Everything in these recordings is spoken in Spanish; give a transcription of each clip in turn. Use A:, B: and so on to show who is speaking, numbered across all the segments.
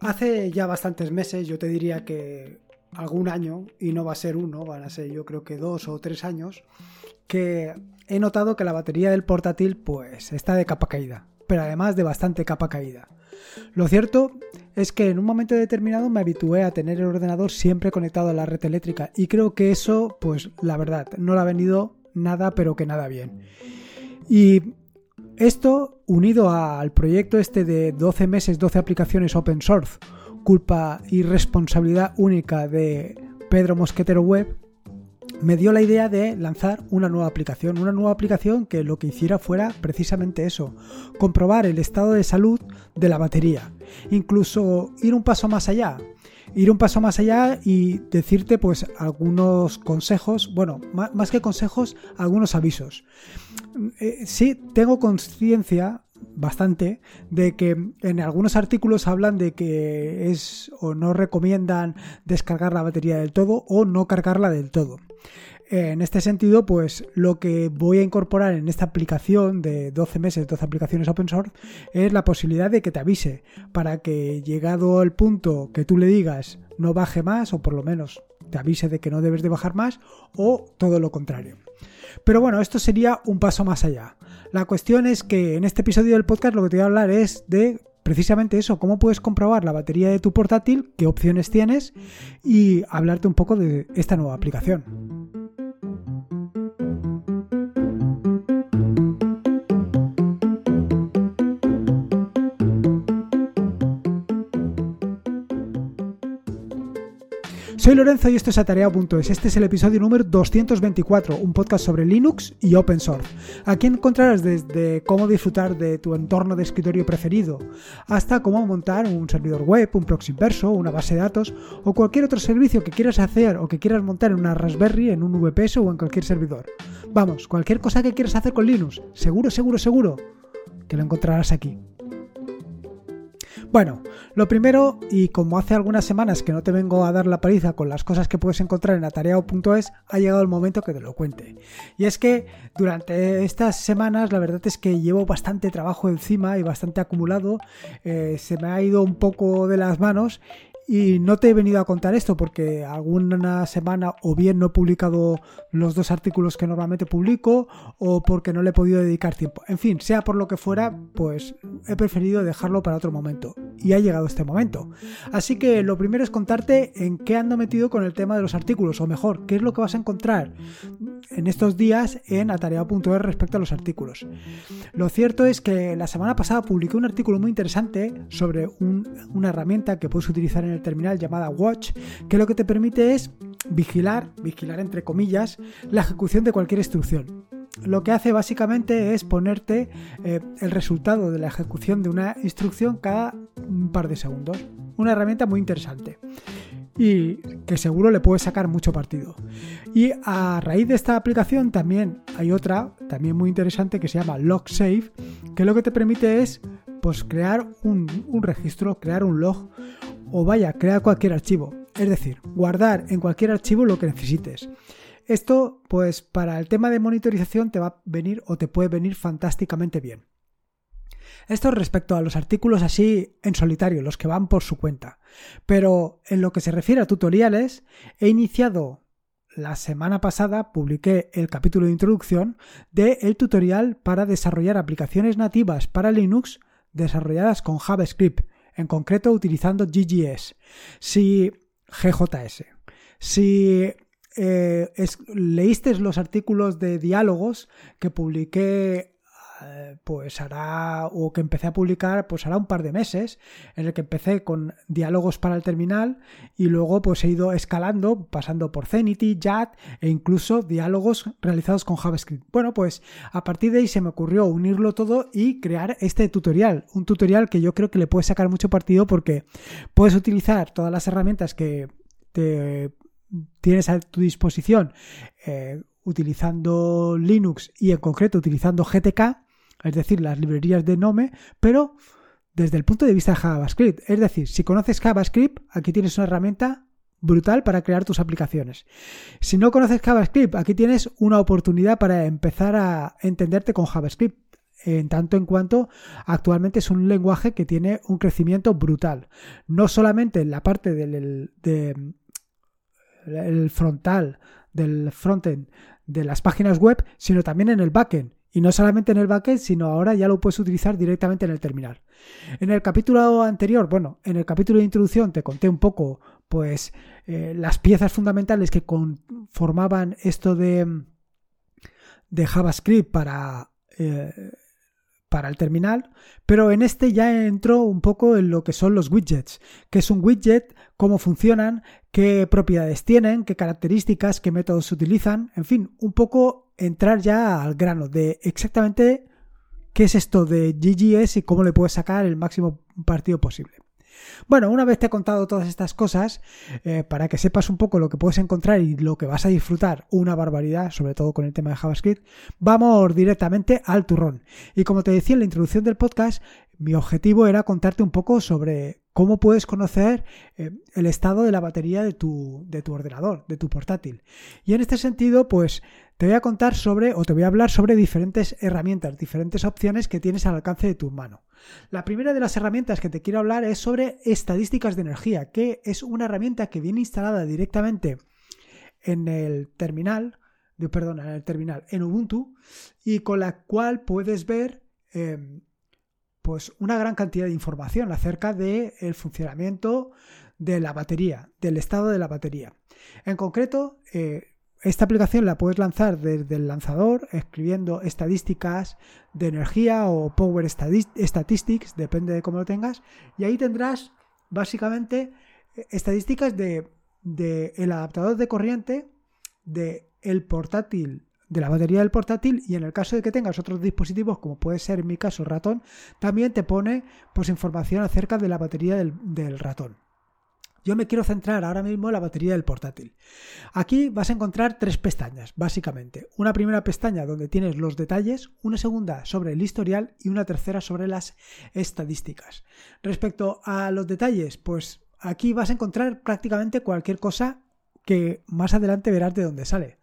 A: Hace ya bastantes meses, yo te diría que algún año, y no va a ser uno, van a ser yo creo que dos o tres años, que he notado que la batería del portátil pues está de capa caída, pero además de bastante capa caída. Lo cierto es que en un momento determinado me habitué a tener el ordenador siempre conectado a la red eléctrica y creo que eso, pues la verdad, no le ha venido nada pero que nada bien. Y esto, unido al proyecto este de 12 meses, 12 aplicaciones open source, culpa y responsabilidad única de Pedro Mosquetero Web, me dio la idea de lanzar una nueva aplicación, una nueva aplicación que lo que hiciera fuera precisamente eso, comprobar el estado de salud de la batería, incluso ir un paso más allá, ir un paso más allá y decirte pues algunos consejos, bueno, más que consejos, algunos avisos. Eh, sí, tengo conciencia bastante de que en algunos artículos hablan de que es o no recomiendan descargar la batería del todo o no cargarla del todo. En este sentido, pues lo que voy a incorporar en esta aplicación de 12 meses, 12 aplicaciones open source, es la posibilidad de que te avise para que llegado al punto que tú le digas no baje más o por lo menos te avise de que no debes de bajar más o todo lo contrario. Pero bueno, esto sería un paso más allá. La cuestión es que en este episodio del podcast lo que te voy a hablar es de precisamente eso, cómo puedes comprobar la batería de tu portátil, qué opciones tienes y hablarte un poco de esta nueva aplicación. Soy Lorenzo y esto es Atareado.es. Este es el episodio número 224, un podcast sobre Linux y Open Source. Aquí encontrarás desde cómo disfrutar de tu entorno de escritorio preferido, hasta cómo montar un servidor web, un proxy inverso, una base de datos o cualquier otro servicio que quieras hacer o que quieras montar en una Raspberry, en un VPS o en cualquier servidor. Vamos, cualquier cosa que quieras hacer con Linux, seguro, seguro, seguro que lo encontrarás aquí. Bueno, lo primero, y como hace algunas semanas que no te vengo a dar la paliza con las cosas que puedes encontrar en atareado.es, ha llegado el momento que te lo cuente. Y es que durante estas semanas la verdad es que llevo bastante trabajo encima y bastante acumulado, eh, se me ha ido un poco de las manos y no te he venido a contar esto porque alguna semana o bien no he publicado los dos artículos que normalmente publico o porque no le he podido dedicar tiempo. En fin, sea por lo que fuera, pues he preferido dejarlo para otro momento. Y ha llegado este momento. Así que lo primero es contarte en qué ando metido con el tema de los artículos, o mejor, qué es lo que vas a encontrar en estos días en atareado.es respecto a los artículos. Lo cierto es que la semana pasada publiqué un artículo muy interesante sobre una herramienta que puedes utilizar en el terminal llamada Watch, que lo que te permite es vigilar, vigilar entre comillas, la ejecución de cualquier instrucción. Lo que hace básicamente es ponerte eh, el resultado de la ejecución de una instrucción cada un par de segundos. Una herramienta muy interesante y que seguro le puedes sacar mucho partido. Y a raíz de esta aplicación también hay otra, también muy interesante, que se llama LogSafe, que lo que te permite es pues, crear un, un registro, crear un log o vaya, crear cualquier archivo. Es decir, guardar en cualquier archivo lo que necesites. Esto, pues para el tema de monitorización te va a venir o te puede venir fantásticamente bien. Esto respecto a los artículos así en solitario, los que van por su cuenta. Pero en lo que se refiere a tutoriales, he iniciado la semana pasada, publiqué el capítulo de introducción de el tutorial para desarrollar aplicaciones nativas para Linux desarrolladas con JavaScript en concreto utilizando GGS, si GJS. Si eh, leíste los artículos de diálogos que publiqué pues hará, o que empecé a publicar, pues hará un par de meses, en el que empecé con diálogos para el terminal y luego pues he ido escalando, pasando por Zenity, JAT e incluso diálogos realizados con JavaScript. Bueno, pues a partir de ahí se me ocurrió unirlo todo y crear este tutorial, un tutorial que yo creo que le puedes sacar mucho partido porque puedes utilizar todas las herramientas que te tienes a tu disposición eh, utilizando Linux y en concreto utilizando GTK es decir, las librerías de Nome, pero desde el punto de vista de JavaScript. Es decir, si conoces JavaScript, aquí tienes una herramienta brutal para crear tus aplicaciones. Si no conoces JavaScript, aquí tienes una oportunidad para empezar a entenderte con JavaScript. en tanto en cuanto actualmente es un lenguaje que tiene un crecimiento brutal. No solamente en la parte del el frontal, del frontend de las páginas web, sino también en el backend. Y no solamente en el backend, sino ahora ya lo puedes utilizar directamente en el terminal. En el capítulo anterior, bueno, en el capítulo de introducción te conté un poco, pues, eh, las piezas fundamentales que conformaban esto de, de JavaScript para, eh, para el terminal, pero en este ya entró un poco en lo que son los widgets, que es un widget, cómo funcionan, qué propiedades tienen, qué características, qué métodos se utilizan, en fin, un poco entrar ya al grano de exactamente qué es esto de GGS y cómo le puedes sacar el máximo partido posible. Bueno, una vez te he contado todas estas cosas, eh, para que sepas un poco lo que puedes encontrar y lo que vas a disfrutar, una barbaridad, sobre todo con el tema de JavaScript, vamos directamente al turrón. Y como te decía en la introducción del podcast, mi objetivo era contarte un poco sobre cómo puedes conocer eh, el estado de la batería de tu, de tu ordenador, de tu portátil. Y en este sentido, pues te voy a contar sobre, o te voy a hablar sobre diferentes herramientas, diferentes opciones que tienes al alcance de tu mano. La primera de las herramientas que te quiero hablar es sobre estadísticas de energía, que es una herramienta que viene instalada directamente en el terminal, perdón, en el terminal, en Ubuntu, y con la cual puedes ver em, pues una gran cantidad de información acerca del funcionamiento de la batería, del estado de la batería. En concreto, eh, esta aplicación la puedes lanzar desde el lanzador escribiendo estadísticas de energía o Power Statistics, depende de cómo lo tengas, y ahí tendrás básicamente estadísticas de, el adaptador de corriente, de el portátil, de la batería del portátil y en el caso de que tengas otros dispositivos como puede ser en mi caso ratón, también te pone pues información acerca de la batería del ratón. Yo me quiero centrar ahora mismo en la batería del portátil. Aquí vas a encontrar tres pestañas, básicamente. Una primera pestaña donde tienes los detalles, una segunda sobre el historial y una tercera sobre las estadísticas. Respecto a los detalles, pues aquí vas a encontrar prácticamente cualquier cosa que más adelante verás de dónde sale.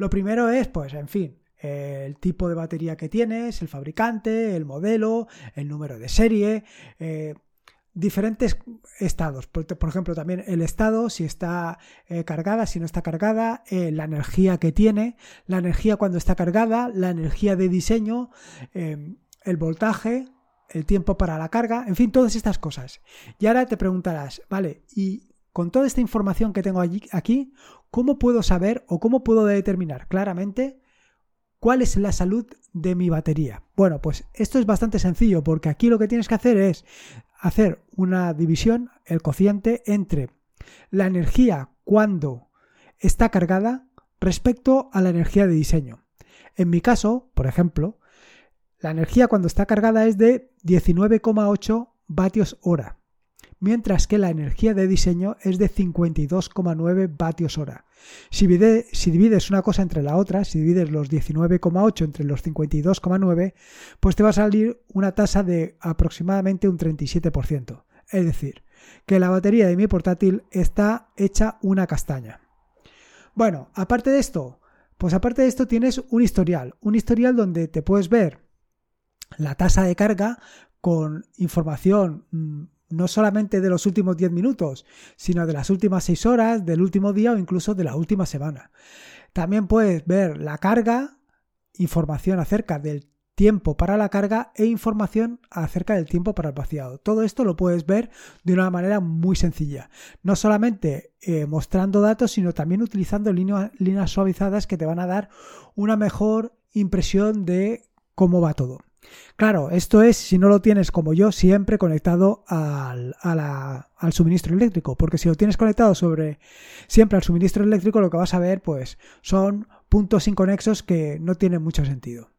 A: Lo primero es, pues, en fin, el tipo de batería que tienes, el fabricante, el modelo, el número de serie, eh, diferentes estados. Por, ejemplo, también el estado, si está eh, cargada, si no está cargada, eh, la energía que tiene, la energía cuando está cargada, la energía de diseño, el voltaje, el tiempo para la carga, en fin, todas estas cosas. Y ahora te preguntarás, vale, y con toda esta información que tengo allí, aquí, ¿cómo puedo saber o cómo puedo determinar claramente cuál es la salud de mi batería? Bueno, pues esto es bastante sencillo porque aquí lo que tienes que hacer es hacer una división, el cociente, entre la energía cuando está cargada respecto a la energía de diseño. En mi caso, por ejemplo, la energía cuando está cargada es de 19,8 vatios hora mientras que la energía de diseño es de 52,9 vatios hora. Si, divides una cosa entre la otra, si divides los 19,8 entre los 52,9, pues te va a salir una tasa de aproximadamente un 37%. Es decir, que la batería de mi portátil está hecha una castaña. Bueno, aparte de esto, pues aparte de esto tienes un historial, un historial donde te puedes ver la tasa de carga con información mm, no solamente de los últimos 10 minutos, sino de las últimas 6 horas, del último día o incluso de la última semana. También puedes ver la carga, información acerca del tiempo para la carga e información acerca del tiempo para el vaciado. Todo esto lo puedes ver de una manera muy sencilla. No solamente eh, mostrando datos, sino también utilizando líneas suavizadas que te van a dar una mejor impresión de cómo va todo. Claro, esto es si no lo tienes como yo siempre conectado al, al, suministro eléctrico, porque si lo tienes conectado sobre siempre al suministro eléctrico, lo que vas a ver pues son puntos inconexos que no tienen mucho sentido.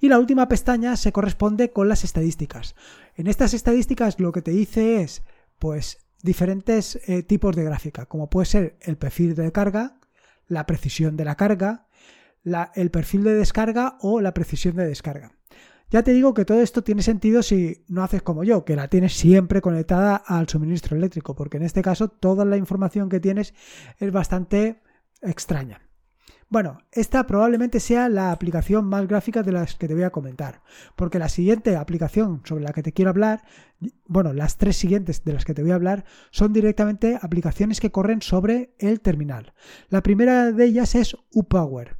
A: Y la última pestaña se corresponde con las estadísticas. En estas estadísticas lo que te dice es pues diferentes eh, tipos de gráfica, como puede ser el perfil de carga, la precisión de la carga, el perfil de descarga o la precisión de descarga. Ya te digo que todo esto tiene sentido si no haces como yo, que la tienes siempre conectada al suministro eléctrico, porque en este caso toda la información que tienes es bastante extraña. Bueno, esta probablemente sea la aplicación más gráfica de las que te voy a comentar, porque la siguiente aplicación sobre la que te quiero hablar, bueno, las tres siguientes de las que te voy a hablar son directamente aplicaciones que corren sobre el terminal. La primera de ellas es UPower.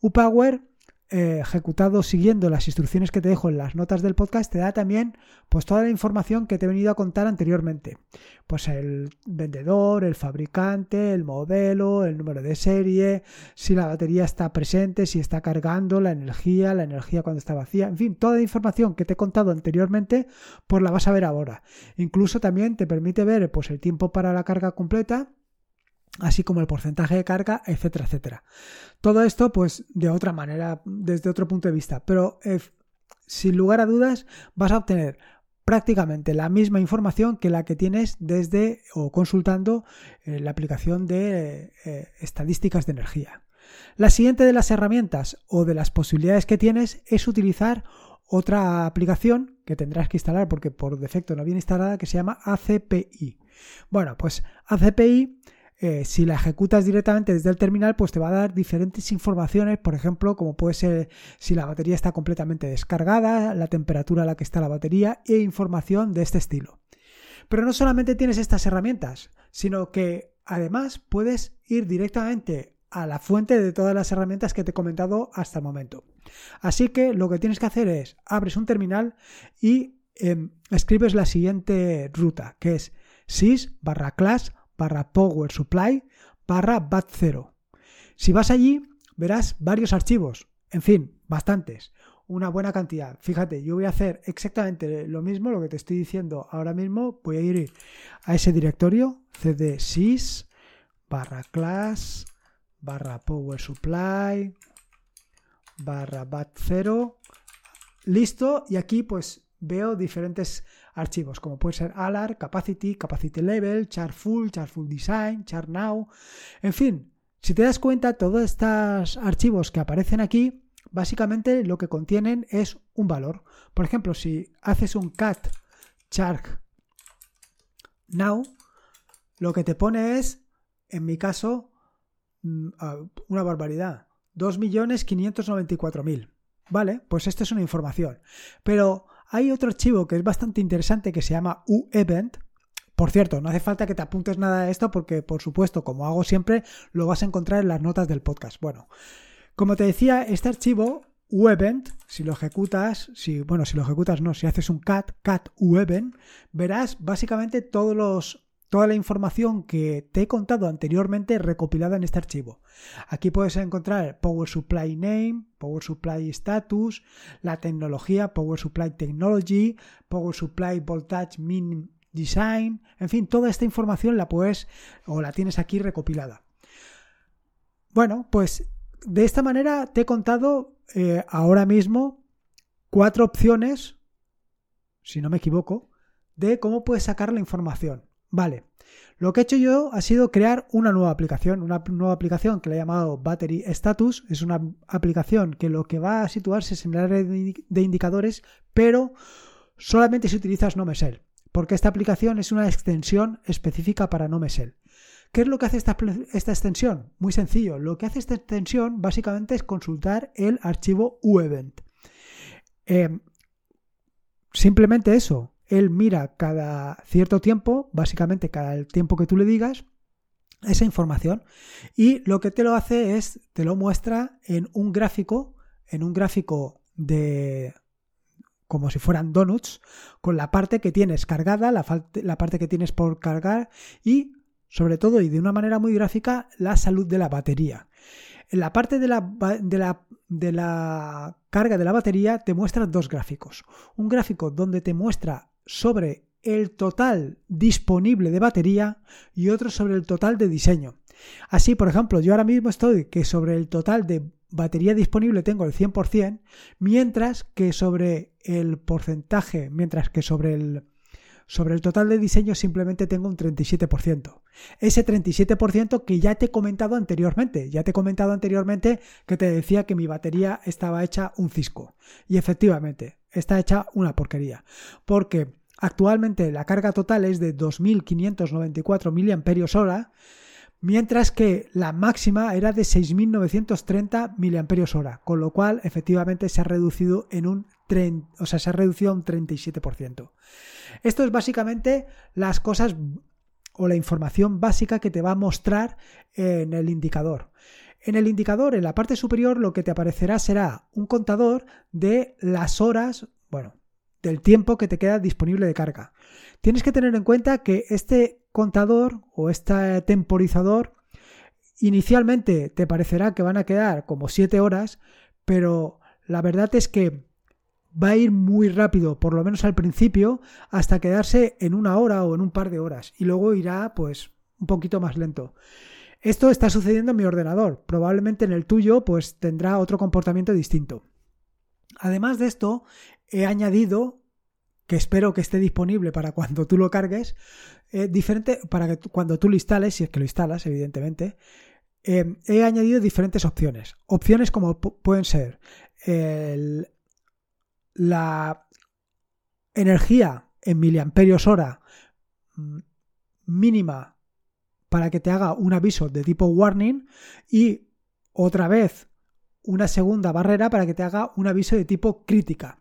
A: UPower eh, ejecutado siguiendo las instrucciones que te dejo en las notas del podcast, te da también pues toda la información que te he venido a contar anteriormente. Pues el vendedor, el fabricante, el modelo, el número de serie, si la batería está presente, si está cargando, la energía, la energía cuando está vacía, en fin, toda la información que te he contado anteriormente, pues la vas a ver ahora. Incluso también te permite ver pues el tiempo para la carga completa así como el porcentaje de carga, etcétera, etcétera. Todo esto, pues, de otra manera, desde otro punto de vista, pero eh, sin lugar a dudas vas a obtener prácticamente la misma información que la que tienes desde o consultando eh, la aplicación de eh, estadísticas de energía. La siguiente de las herramientas o de las posibilidades que tienes es utilizar otra aplicación que tendrás que instalar porque por defecto no viene instalada que se llama ACPI. Bueno, pues ACPI eh, si la ejecutas directamente desde el terminal, pues te va a dar diferentes informaciones, por ejemplo, como puede ser si la batería está completamente descargada, la temperatura a la que está la batería e información de este estilo. Pero no solamente tienes estas herramientas, sino que además puedes ir directamente a la fuente de todas las herramientas que te he comentado hasta el momento. Así que lo que tienes que hacer es abres un terminal y em, escribes la siguiente ruta, que es sys barra class barra Power Supply barra BAT0. Si vas allí, verás varios archivos, en fin, bastantes, una buena cantidad. Fíjate, yo voy a hacer exactamente lo mismo, lo que te estoy diciendo ahora mismo. Voy a ir a ese directorio, cd sys barra class barra power supply barra bat0 listo y aquí pues veo diferentes archivos, como puede ser ALAR, Capacity, Capacity Level, Chart Full, Chart Full Design, Chart Now, en fin, si te das cuenta, todos estos archivos que aparecen aquí, básicamente lo que contienen es un valor. Por ejemplo, si haces un cat chart now, lo que te pone es, en mi caso, mm, una barbaridad, 2.594.000. Vale, pues esta es una información. Pero hay otro archivo que es bastante interesante que se llama uEvent. Por cierto, no hace falta que te apuntes nada de esto porque, por supuesto, como hago siempre, lo vas a encontrar en las notas del podcast. Bueno, como te decía, este archivo uEvent, si lo ejecutas, si, bueno, si lo ejecutas no, si haces un cat, cat uEvent, verás básicamente todos los toda la información que te he contado anteriormente recopilada en este archivo. Aquí puedes encontrar Power Supply Name, Power Supply Status, la tecnología Power Supply Technology, Power Supply Voltage Min Design, en fin, toda esta información la puedes o la tienes aquí recopilada. Bueno, pues de esta manera te he contado eh, ahora mismo cuatro opciones, si no me equivoco, de cómo puedes sacar la información. Vale, lo que he hecho yo ha sido crear una nueva aplicación, una nueva aplicación que le he llamado Battery Status. Es una aplicación que lo que va a situarse es en el área de indicadores, pero solamente si utilizas NoMesel, porque esta aplicación es una extensión específica para NoMesel. ¿Qué es lo que hace esta, extensión? Muy sencillo. Lo que hace esta extensión básicamente es consultar el archivo uEvent. Eh, simplemente eso él mira cada cierto tiempo, básicamente cada el tiempo que tú le digas, esa información y lo que te lo hace es, te lo muestra en un gráfico, en un gráfico de como si fueran donuts, con la parte que tienes cargada, la, parte que tienes por cargar y sobre todo y de una manera muy gráfica la salud de la batería. En la parte de la, de la, de la carga de la batería te muestra dos gráficos. Un gráfico donde te muestra sobre el total disponible de batería y otro sobre el total de diseño. Así, por ejemplo, yo ahora mismo estoy que sobre el total de batería disponible tengo el 100%, mientras que sobre el porcentaje, mientras que sobre el, sobre el total de diseño simplemente tengo un 37%. Ese 37% que ya te he comentado anteriormente. Ya te he comentado anteriormente que te decía que mi batería estaba hecha un cisco. Y efectivamente, está hecha una porquería. Porque actualmente la carga total es de 2.594 mAh, mientras que la máxima era de 6.930 mAh, con lo cual efectivamente se ha reducido en un o sea, se ha reducido un 37%. Esto es básicamente las cosas o la información básica que te va a mostrar en el indicador. En el indicador, en la parte superior, lo que te aparecerá será un contador de las horas, bueno, del tiempo que te queda disponible de carga. Tienes que tener en cuenta que este contador o este temporizador inicialmente te parecerá que van a quedar como 7 horas, pero la verdad es que va a ir muy rápido, por lo menos al principio, hasta quedarse en una hora o en un par de horas y luego irá pues un poquito más lento. Esto está sucediendo en mi ordenador, probablemente en el tuyo pues tendrá otro comportamiento distinto. Además de esto, he añadido, que espero que esté disponible para cuando tú lo cargues, eh, diferente, para que cuando tú lo instales, si es que lo instalas, evidentemente, eh, he añadido diferentes opciones. Opciones como pueden ser la energía en miliamperios hora mm, mínima para que te haga un aviso de tipo warning y otra vez una segunda barrera para que te haga un aviso de tipo crítica.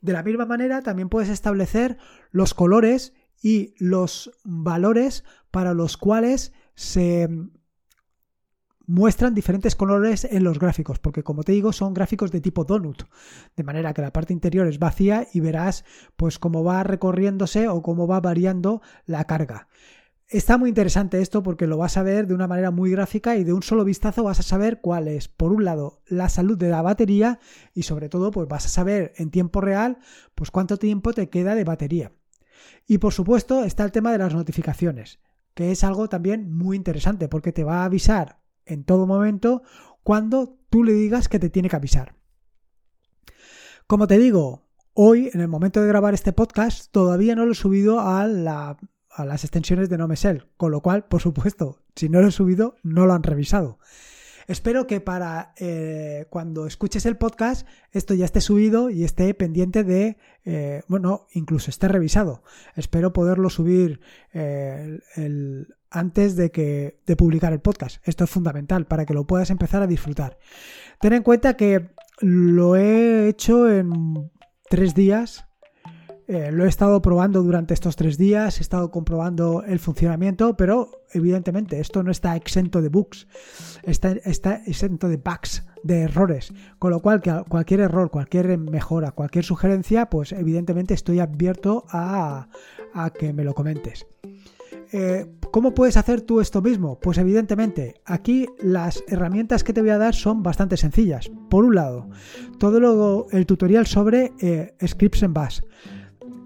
A: De la misma manera también puedes establecer los colores y los valores para los cuales se muestran diferentes colores en los gráficos, porque como te digo, son gráficos de tipo donut, de manera que la parte interior es vacía y verás pues cómo va recorriéndose o cómo va variando la carga. Está muy interesante esto porque lo vas a ver de una manera muy gráfica y de un solo vistazo vas a saber cuál es, por un lado, la salud de la batería y sobre todo pues vas a saber en tiempo real pues cuánto tiempo te queda de batería. Y por supuesto está el tema de las notificaciones, que es algo también muy interesante porque te va a avisar en todo momento cuando tú le digas que te tiene que avisar. Como te digo, hoy, en el momento de grabar este podcast, todavía no lo he subido a, las extensiones de NoMesel, con lo cual, por supuesto, si no lo he subido, no lo han revisado. Espero que para eh, cuando escuches el podcast esto ya esté subido y esté pendiente de, eh, bueno, incluso esté revisado. Espero poderlo subir eh, antes de, que, de publicar el podcast. Esto es fundamental para que lo puedas empezar a disfrutar. Ten en cuenta que lo he hecho en tres días. Eh, lo he estado probando durante estos tres días, he estado comprobando el funcionamiento, pero evidentemente esto no está exento de bugs, está, está exento de bugs, de errores, con lo cual cualquier error, cualquier mejora, cualquier sugerencia, pues evidentemente estoy abierto a, que me lo comentes. Eh, ¿Cómo puedes hacer tú esto mismo? Pues evidentemente, aquí las herramientas que te voy a dar son bastante sencillas. Por un lado, todo luego el tutorial sobre eh, scripts en Bash.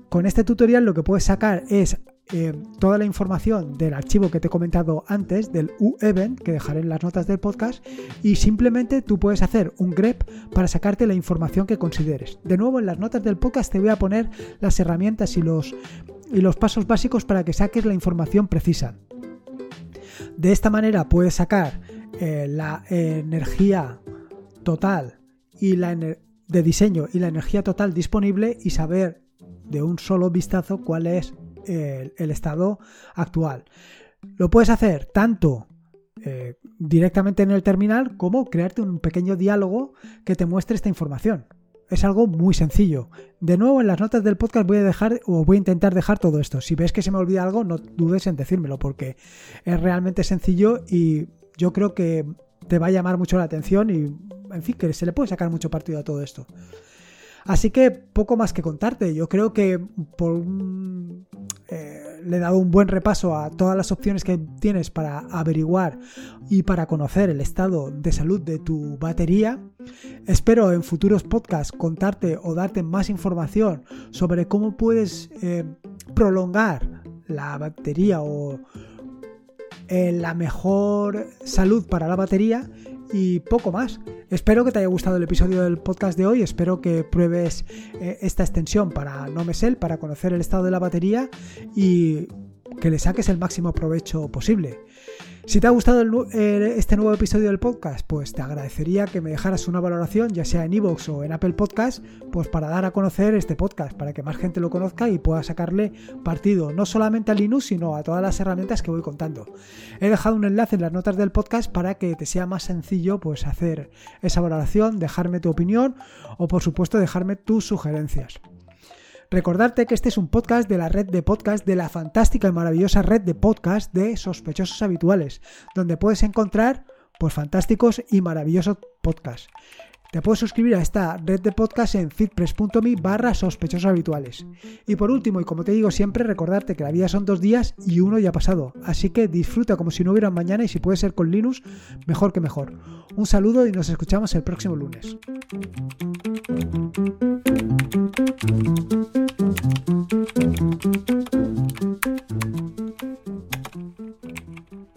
A: Con este tutorial lo que puedes sacar es eh, toda la información del archivo que te he comentado antes, del U-Event, que dejaré en las notas del podcast, y simplemente tú puedes hacer un grep para sacarte la información que consideres. De nuevo, en las notas del podcast te voy a poner las herramientas y los y los pasos básicos para que saques la información precisa. De esta manera puedes sacar eh, la energía total y la de diseño y la energía total disponible y saber de un solo vistazo cuál es el, estado actual. Lo puedes hacer tanto eh, directamente en el terminal como crearte un pequeño diálogo que te muestre esta información. Es algo muy sencillo. De nuevo, en las notas del podcast voy a dejar o voy a intentar dejar todo esto. Si ves que se me olvida algo, no dudes en decírmelo porque es realmente sencillo y yo creo que te va a llamar mucho la atención y, en fin, que se le puede sacar mucho partido a todo esto. Así que poco más que contarte. Yo creo que por un, eh, le he dado un buen repaso a todas las opciones que tienes para averiguar y para conocer el estado de salud de tu batería. Espero en futuros podcasts contarte o darte más información sobre cómo puedes eh, prolongar la batería o eh, la mejor salud para la batería y poco más. Espero que te haya gustado el episodio del podcast de hoy, espero que pruebes eh, esta extensión para NoMesel, para conocer el estado de la batería y que le saques el máximo provecho posible. Si te ha gustado este nuevo episodio del podcast, pues te agradecería que me dejaras una valoración, ya sea en iVoox o en Apple Podcast, pues para dar a conocer este podcast, para que más gente lo conozca y pueda sacarle partido, no solamente a Linux, sino a todas las herramientas que voy contando. He dejado un enlace en las notas del podcast para que te sea más sencillo pues hacer esa valoración, dejarme tu opinión o por supuesto dejarme tus sugerencias. Recordarte que este es un podcast de la red de podcast de la fantástica y maravillosa red de podcast de sospechosos habituales, donde puedes encontrar pues fantásticos y maravillosos podcasts. Te puedes suscribir a esta red de podcast en fitpress.me barra sospechosos habituales. Y por último, y como te digo siempre, recordarte que la vida son dos días y uno ya ha pasado. Así que disfruta como si no hubiera mañana y si puede ser con Linux, mejor que mejor. Un saludo y nos escuchamos el próximo lunes.